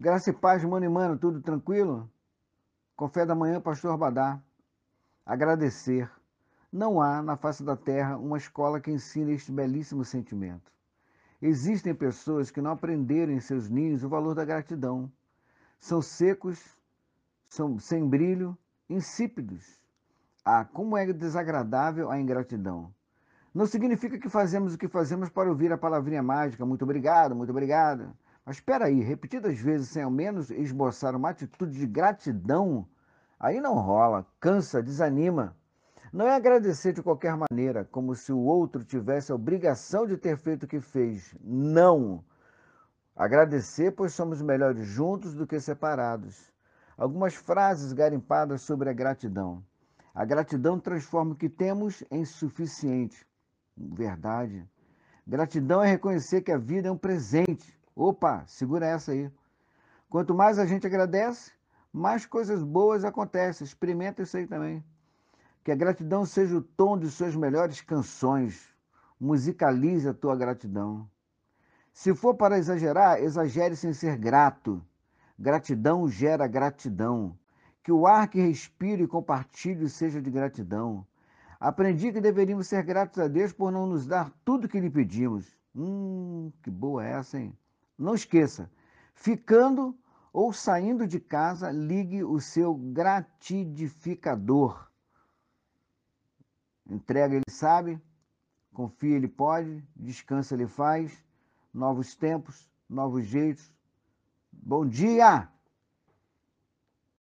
Graça e paz, mano e mano, tudo tranquilo? Confé da manhã, pastor Badá. Agradecer. Não há na face da terra uma escola que ensine este belíssimo sentimento. Existem pessoas que não aprenderam em seus ninhos o valor da gratidão. São secos, são sem brilho, insípidos. Ah, como é desagradável a ingratidão. Não significa que fazemos o que fazemos para ouvir a palavrinha mágica, muito obrigado, muito obrigado. Mas espera aí, repetidas vezes sem ao menos esboçar uma atitude de gratidão, aí não rola, cansa, desanima. Não é agradecer de qualquer maneira, como se o outro tivesse a obrigação de ter feito o que fez. Não! Agradecer, pois somos melhores juntos do que separados. Algumas frases garimpadas sobre a gratidão. A gratidão transforma o que temos em suficiente. Verdade. Gratidão é reconhecer que a vida é um presente. Opa, segura essa aí. Quanto mais a gente agradece, mais coisas boas acontecem. Experimenta isso aí também. Que a gratidão seja o tom de suas melhores canções. Musicalize a tua gratidão. Se for para exagerar, exagere sem ser grato. Gratidão gera gratidão. Que o ar que respiro e compartilho seja de gratidão. Aprendi que deveríamos ser gratos a Deus por não nos dar tudo que lhe pedimos. Hum, que boa essa, hein? Não esqueça, ficando ou saindo de casa, ligue o seu gratidificador. Entrega, ele sabe, confia, ele pode, descansa, ele faz, novos tempos, novos jeitos. Bom dia!